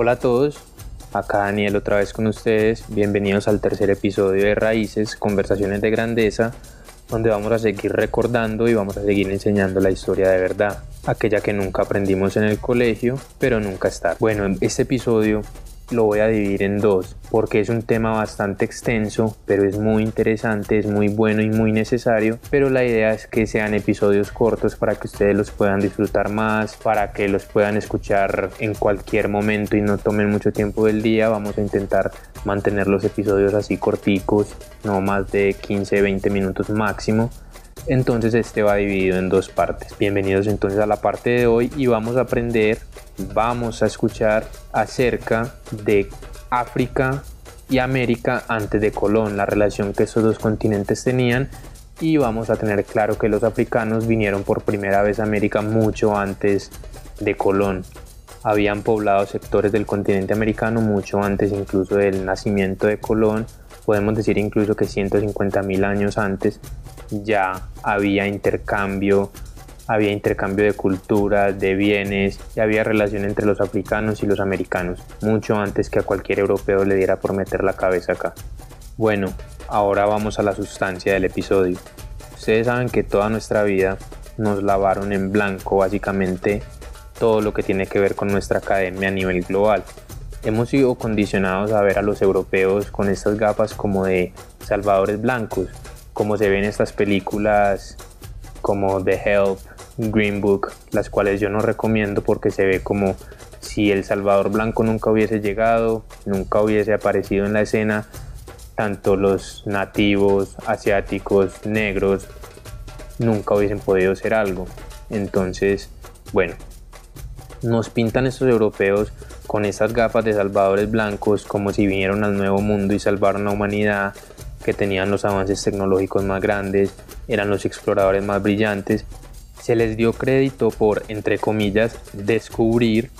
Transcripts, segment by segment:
Hola a todos, acá Daniel otra vez con ustedes. Bienvenidos al tercer episodio de Raíces, Conversaciones de Grandeza, donde vamos a seguir recordando y vamos a seguir enseñando la historia de verdad, aquella que nunca aprendimos en el colegio, pero nunca está. Bueno, en este episodio lo voy a dividir en dos porque es un tema bastante extenso pero es muy interesante es muy bueno y muy necesario. Pero la idea es que sean episodios cortos para que ustedes los puedan disfrutar más para que los puedan escuchar en cualquier momento y no tomen mucho tiempo del día. Vamos a intentar mantener los episodios así corticos no más de 15 20 minutos máximo entonces este va dividido en dos partes. Bienvenidos entonces a la parte de hoy y vamos a aprender, vamos a escuchar acerca de África y América antes de Colón, la relación que estos dos continentes tenían y vamos a tener claro que los africanos vinieron por primera vez a América mucho antes de Colón. Habían poblado sectores del continente americano mucho antes incluso del nacimiento de Colón, podemos decir incluso que 150 mil años antes ya había intercambio, había intercambio de culturas, de bienes, y había relación entre los africanos y los americanos, mucho antes que a cualquier europeo le diera por meter la cabeza acá. Bueno, ahora vamos a la sustancia del episodio. Ustedes saben que toda nuestra vida nos lavaron en blanco básicamente todo lo que tiene que ver con nuestra academia a nivel global. Hemos sido condicionados a ver a los europeos con estas gafas como de salvadores blancos, como se ven estas películas como The Help, Green Book, las cuales yo no recomiendo porque se ve como si El Salvador Blanco nunca hubiese llegado, nunca hubiese aparecido en la escena, tanto los nativos, asiáticos, negros, nunca hubiesen podido ser algo. Entonces, bueno, nos pintan estos europeos con estas gafas de salvadores blancos como si vinieron al nuevo mundo y salvaron a la humanidad que tenían los avances tecnológicos más grandes, eran los exploradores más brillantes, se les dio crédito por, entre comillas, descubrir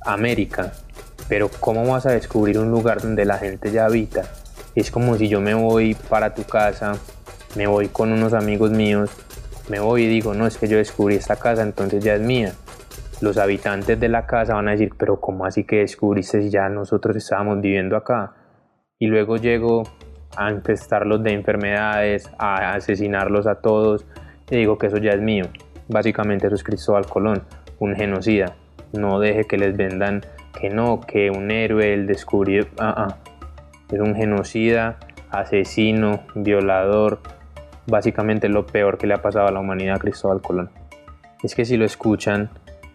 América. Pero ¿cómo vas a descubrir un lugar donde la gente ya habita? Es como si yo me voy para tu casa, me voy con unos amigos míos, me voy y digo, no, es que yo descubrí esta casa, entonces ya es mía. Los habitantes de la casa van a decir, pero ¿cómo así que descubriste si ya nosotros estábamos viviendo acá? Y luego llego a infestarlos de enfermedades, a asesinarlos a todos. Y digo que eso ya es mío. Básicamente eso es Cristóbal Colón, un genocida. No deje que les vendan que no, que un héroe, el descubrió. Ah, ah. Es un genocida, asesino, violador. Básicamente lo peor que le ha pasado a la humanidad a Cristóbal Colón. Es que si lo escuchan,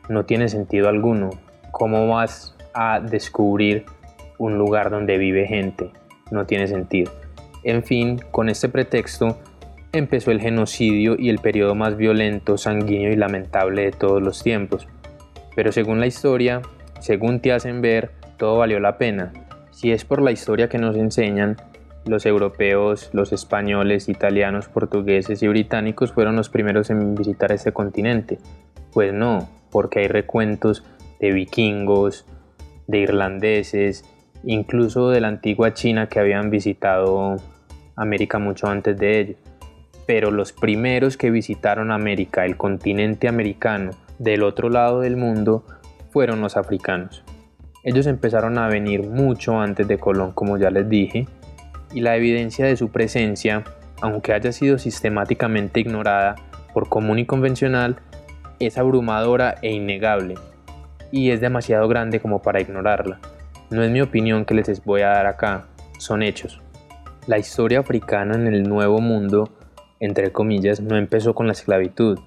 no tiene sentido alguno. ¿Cómo vas a descubrir un lugar donde vive gente? No tiene sentido. En fin, con este pretexto empezó el genocidio y el periodo más violento, sanguíneo y lamentable de todos los tiempos. Pero según la historia, según te hacen ver, todo valió la pena. Si es por la historia que nos enseñan, los europeos, los españoles, italianos, portugueses y británicos fueron los primeros en visitar este continente. Pues no, porque hay recuentos de vikingos, de irlandeses, incluso de la antigua China que habían visitado América mucho antes de ellos. Pero los primeros que visitaron América, el continente americano, del otro lado del mundo, fueron los africanos. Ellos empezaron a venir mucho antes de Colón, como ya les dije, y la evidencia de su presencia, aunque haya sido sistemáticamente ignorada por común y convencional, es abrumadora e innegable, y es demasiado grande como para ignorarla. No es mi opinión que les voy a dar acá, son hechos. La historia africana en el Nuevo Mundo, entre comillas, no empezó con la esclavitud.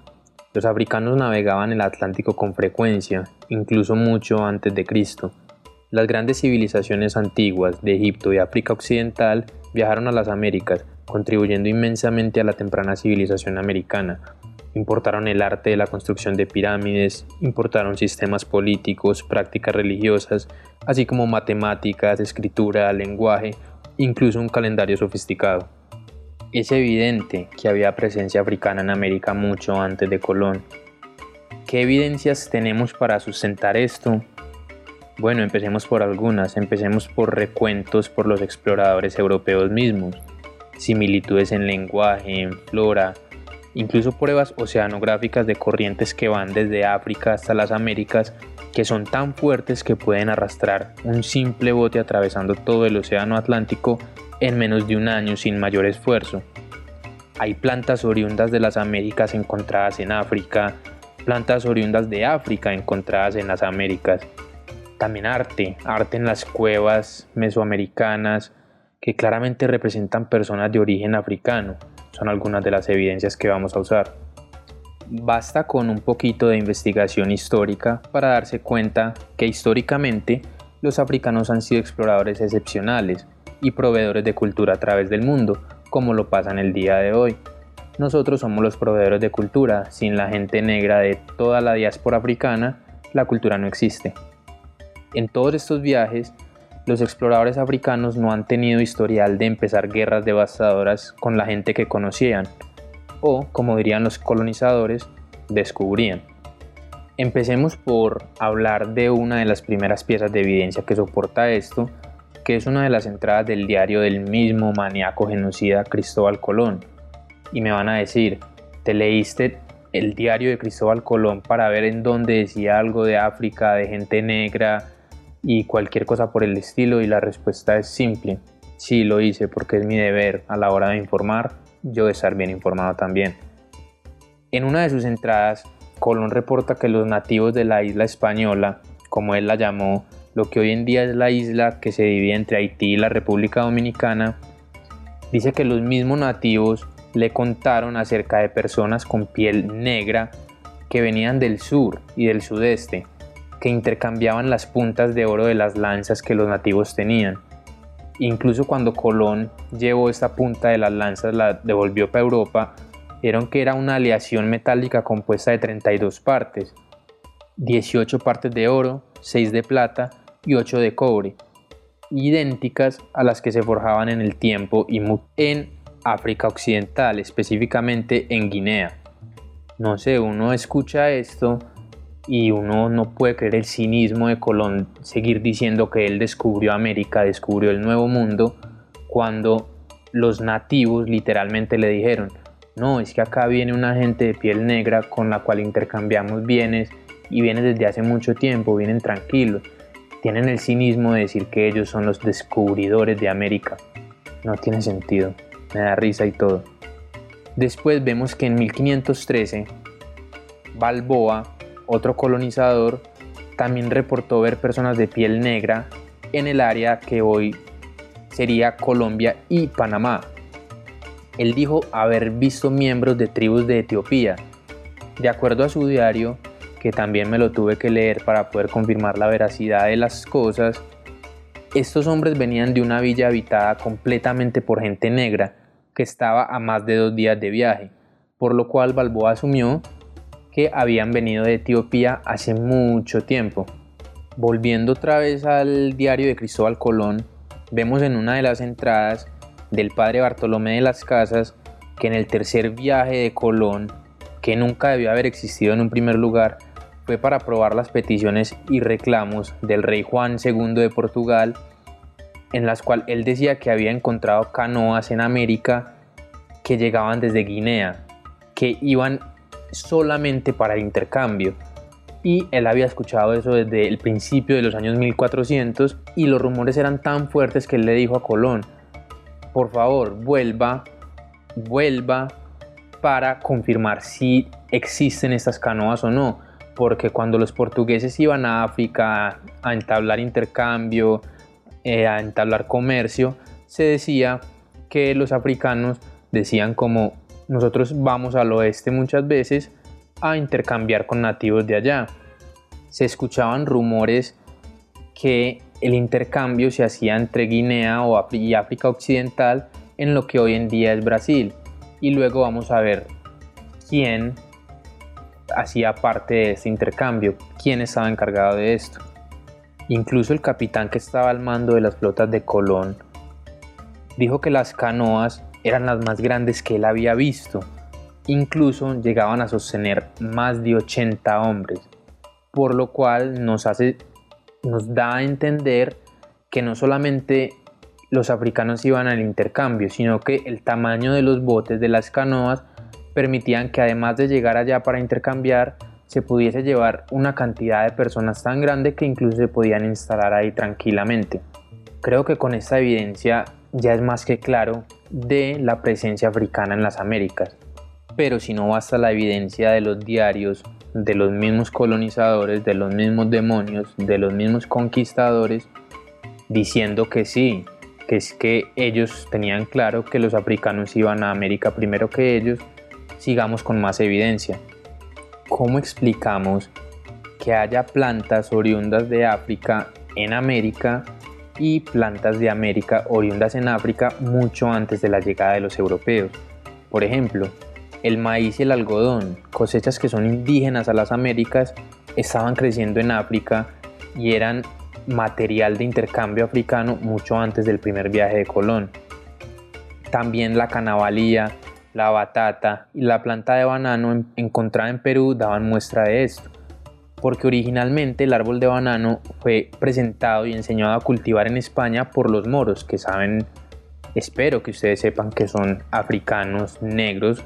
Los africanos navegaban el Atlántico con frecuencia, incluso mucho antes de Cristo. Las grandes civilizaciones antiguas de Egipto y África Occidental viajaron a las Américas, contribuyendo inmensamente a la temprana civilización americana. Importaron el arte de la construcción de pirámides, importaron sistemas políticos, prácticas religiosas, así como matemáticas, escritura, lenguaje, incluso un calendario sofisticado. Es evidente que había presencia africana en América mucho antes de Colón. ¿Qué evidencias tenemos para sustentar esto? Bueno, empecemos por algunas, empecemos por recuentos por los exploradores europeos mismos, similitudes en lenguaje, en flora, incluso pruebas oceanográficas de corrientes que van desde África hasta las Américas que son tan fuertes que pueden arrastrar un simple bote atravesando todo el Océano Atlántico en menos de un año sin mayor esfuerzo. Hay plantas oriundas de las Américas encontradas en África, plantas oriundas de África encontradas en las Américas. También arte, arte en las cuevas mesoamericanas que claramente representan personas de origen africano. Son algunas de las evidencias que vamos a usar. Basta con un poquito de investigación histórica para darse cuenta que históricamente los africanos han sido exploradores excepcionales y proveedores de cultura a través del mundo, como lo pasa en el día de hoy. Nosotros somos los proveedores de cultura, sin la gente negra de toda la diáspora africana, la cultura no existe. En todos estos viajes, los exploradores africanos no han tenido historial de empezar guerras devastadoras con la gente que conocían, o, como dirían los colonizadores, descubrían. Empecemos por hablar de una de las primeras piezas de evidencia que soporta esto, que es una de las entradas del diario del mismo maníaco genocida Cristóbal Colón. Y me van a decir, ¿te leíste el diario de Cristóbal Colón para ver en dónde decía algo de África, de gente negra y cualquier cosa por el estilo? Y la respuesta es simple, sí lo hice porque es mi deber a la hora de informar yo de estar bien informado también. En una de sus entradas, Colón reporta que los nativos de la isla española, como él la llamó, lo que hoy en día es la isla que se divide entre Haití y la República Dominicana, dice que los mismos nativos le contaron acerca de personas con piel negra que venían del sur y del sudeste, que intercambiaban las puntas de oro de las lanzas que los nativos tenían Incluso cuando Colón llevó esta punta de las lanzas, la devolvió para Europa, vieron que era una aleación metálica compuesta de 32 partes, 18 partes de oro, 6 de plata y 8 de cobre, idénticas a las que se forjaban en el tiempo y en África Occidental, específicamente en Guinea. No sé, uno escucha esto y uno no puede creer el cinismo de Colón seguir diciendo que él descubrió América, descubrió el nuevo mundo, cuando los nativos literalmente le dijeron, no, es que acá viene una gente de piel negra con la cual intercambiamos bienes y vienen desde hace mucho tiempo, vienen tranquilos. Tienen el cinismo de decir que ellos son los descubridores de América. No tiene sentido, me da risa y todo. Después vemos que en 1513 Balboa otro colonizador, también reportó ver personas de piel negra en el área que hoy sería Colombia y Panamá. Él dijo haber visto miembros de tribus de Etiopía. De acuerdo a su diario, que también me lo tuve que leer para poder confirmar la veracidad de las cosas, estos hombres venían de una villa habitada completamente por gente negra que estaba a más de dos días de viaje, por lo cual Balboa asumió habían venido de Etiopía hace mucho tiempo. Volviendo otra vez al diario de Cristóbal Colón, vemos en una de las entradas del padre Bartolomé de las Casas que en el tercer viaje de Colón, que nunca debió haber existido en un primer lugar, fue para aprobar las peticiones y reclamos del rey Juan II de Portugal, en las cuales él decía que había encontrado canoas en América que llegaban desde Guinea, que iban solamente para el intercambio. Y él había escuchado eso desde el principio de los años 1400 y los rumores eran tan fuertes que él le dijo a Colón, por favor, vuelva, vuelva para confirmar si existen estas canoas o no. Porque cuando los portugueses iban a África a entablar intercambio, eh, a entablar comercio, se decía que los africanos decían como nosotros vamos al oeste muchas veces a intercambiar con nativos de allá. Se escuchaban rumores que el intercambio se hacía entre Guinea y África Occidental en lo que hoy en día es Brasil. Y luego vamos a ver quién hacía parte de este intercambio, quién estaba encargado de esto. Incluso el capitán que estaba al mando de las flotas de Colón dijo que las canoas eran las más grandes que él había visto. Incluso llegaban a sostener más de 80 hombres, por lo cual nos, hace, nos da a entender que no solamente los africanos iban al intercambio, sino que el tamaño de los botes de las canoas permitían que además de llegar allá para intercambiar, se pudiese llevar una cantidad de personas tan grande que incluso se podían instalar ahí tranquilamente. Creo que con esta evidencia ya es más que claro de la presencia africana en las Américas. Pero si no basta la evidencia de los diarios, de los mismos colonizadores, de los mismos demonios, de los mismos conquistadores, diciendo que sí, que es que ellos tenían claro que los africanos iban a América primero que ellos, sigamos con más evidencia. ¿Cómo explicamos que haya plantas oriundas de África en América y plantas de América oriundas en África mucho antes de la llegada de los europeos? Por ejemplo, el maíz y el algodón, cosechas que son indígenas a las Américas, estaban creciendo en África y eran material de intercambio africano mucho antes del primer viaje de Colón. También la canabalía, la batata y la planta de banano encontrada en Perú daban muestra de esto, porque originalmente el árbol de banano fue presentado y enseñado a cultivar en España por los moros, que saben, espero que ustedes sepan que son africanos negros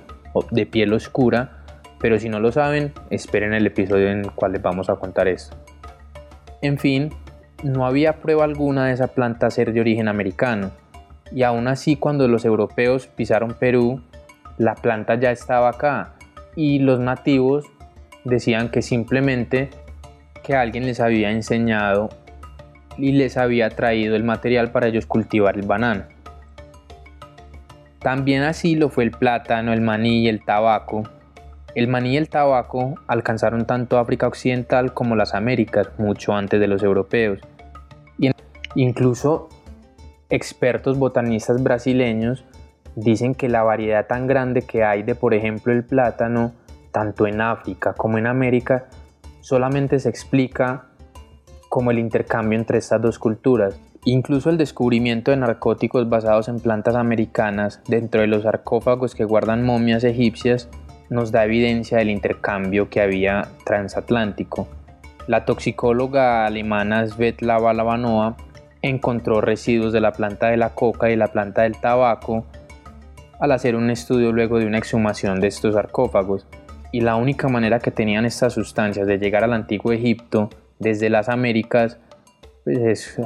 de piel oscura, pero si no lo saben, esperen el episodio en el cual les vamos a contar esto. En fin, no había prueba alguna de esa planta ser de origen americano, y aún así cuando los europeos pisaron Perú, la planta ya estaba acá, y los nativos decían que simplemente que alguien les había enseñado y les había traído el material para ellos cultivar el banano. También así lo fue el plátano, el maní y el tabaco, el maní y el tabaco alcanzaron tanto África Occidental como las Américas mucho antes de los europeos. Y incluso expertos botanistas brasileños dicen que la variedad tan grande que hay de, por ejemplo, el plátano, tanto en África como en América, solamente se explica como el intercambio entre estas dos culturas. Incluso el descubrimiento de narcóticos basados en plantas americanas dentro de los sarcófagos que guardan momias egipcias nos da evidencia del intercambio que había transatlántico. La toxicóloga alemana Svetlana Lavanova encontró residuos de la planta de la coca y la planta del tabaco al hacer un estudio luego de una exhumación de estos sarcófagos. Y la única manera que tenían estas sustancias de llegar al antiguo Egipto desde las Américas pues, es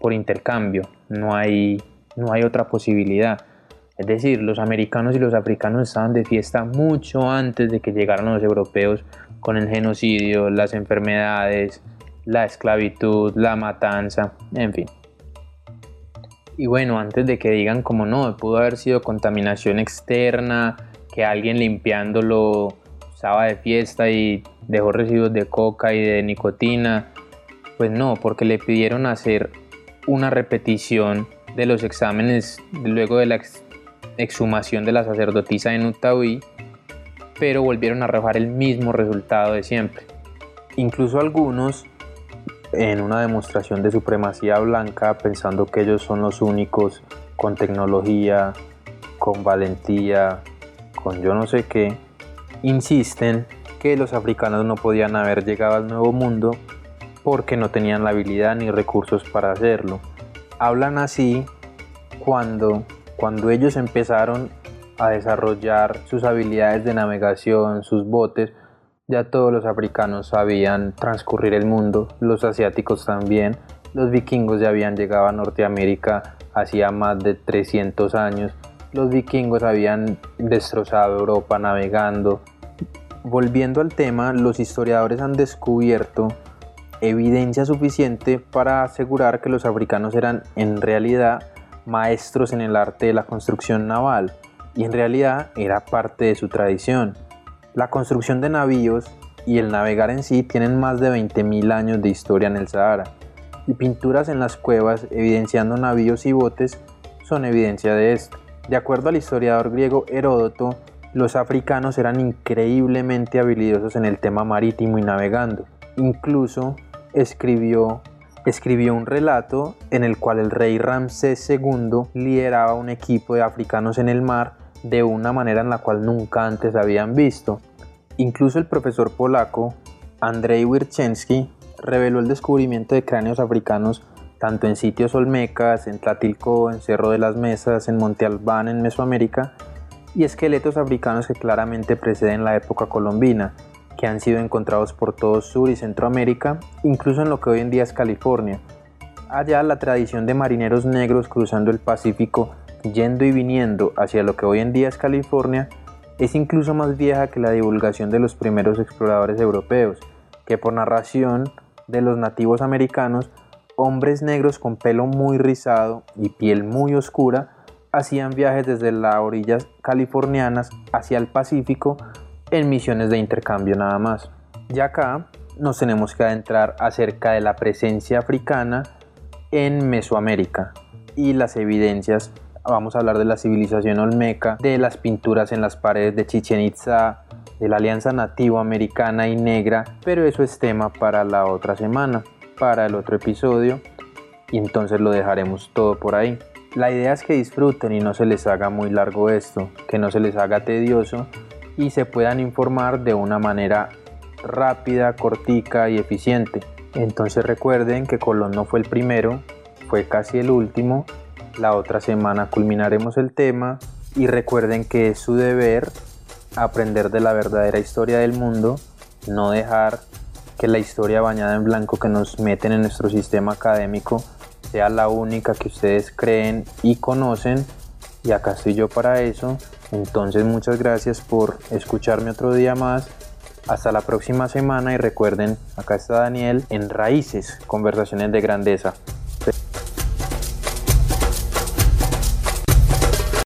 por intercambio, no hay, no hay otra posibilidad. Es decir, los americanos y los africanos estaban de fiesta mucho antes de que llegaran los europeos con el genocidio, las enfermedades, la esclavitud, la matanza, en fin. Y bueno, antes de que digan como no, pudo haber sido contaminación externa, que alguien limpiándolo estaba de fiesta y dejó residuos de coca y de nicotina, pues no, porque le pidieron hacer una repetición de los exámenes luego de la exhumación de la sacerdotisa en Utahui, pero volvieron a arrojar el mismo resultado de siempre. Incluso algunos, en una demostración de supremacía blanca, pensando que ellos son los únicos con tecnología, con valentía, con yo no sé qué, insisten que los africanos no podían haber llegado al nuevo mundo porque no tenían la habilidad ni recursos para hacerlo. Hablan así cuando cuando ellos empezaron a desarrollar sus habilidades de navegación, sus botes, ya todos los africanos sabían transcurrir el mundo, los asiáticos también, los vikingos ya habían llegado a Norteamérica hacía más de 300 años, los vikingos habían destrozado Europa navegando. Volviendo al tema, los historiadores han descubierto evidencia suficiente para asegurar que los africanos eran en realidad maestros en el arte de la construcción naval y en realidad era parte de su tradición. La construcción de navíos y el navegar en sí tienen más de 20.000 años de historia en el Sahara y pinturas en las cuevas evidenciando navíos y botes son evidencia de esto. De acuerdo al historiador griego Heródoto, los africanos eran increíblemente habilidosos en el tema marítimo y navegando. Incluso escribió escribió un relato en el cual el rey Ramsés II lideraba un equipo de africanos en el mar de una manera en la cual nunca antes habían visto. Incluso el profesor polaco Andrzej Wirczewski reveló el descubrimiento de cráneos africanos tanto en sitios olmecas, en Tlatilco, en Cerro de las Mesas, en Monte Albán, en Mesoamérica, y esqueletos africanos que claramente preceden la época colombina, que han sido encontrados por todo Sur y Centroamérica, incluso en lo que hoy en día es California. Allá la tradición de marineros negros cruzando el Pacífico, yendo y viniendo hacia lo que hoy en día es California, es incluso más vieja que la divulgación de los primeros exploradores europeos, que por narración de los nativos americanos, hombres negros con pelo muy rizado y piel muy oscura hacían viajes desde las orillas californianas hacia el Pacífico en misiones de intercambio nada más. Ya acá nos tenemos que adentrar acerca de la presencia africana en Mesoamérica y las evidencias. Vamos a hablar de la civilización olmeca, de las pinturas en las paredes de Chichen Itza, de la alianza nativo americana y negra, pero eso es tema para la otra semana, para el otro episodio, y entonces lo dejaremos todo por ahí. La idea es que disfruten y no se les haga muy largo esto, que no se les haga tedioso y se puedan informar de una manera rápida, cortica y eficiente. Entonces recuerden que Colón no fue el primero, fue casi el último. La otra semana culminaremos el tema y recuerden que es su deber aprender de la verdadera historia del mundo, no dejar que la historia bañada en blanco que nos meten en nuestro sistema académico sea la única que ustedes creen y conocen. Y acá estoy yo para eso entonces muchas gracias por escucharme otro día más. Hasta la próxima semana y recuerden, acá está Daniel en Raíces, Conversaciones de Grandeza.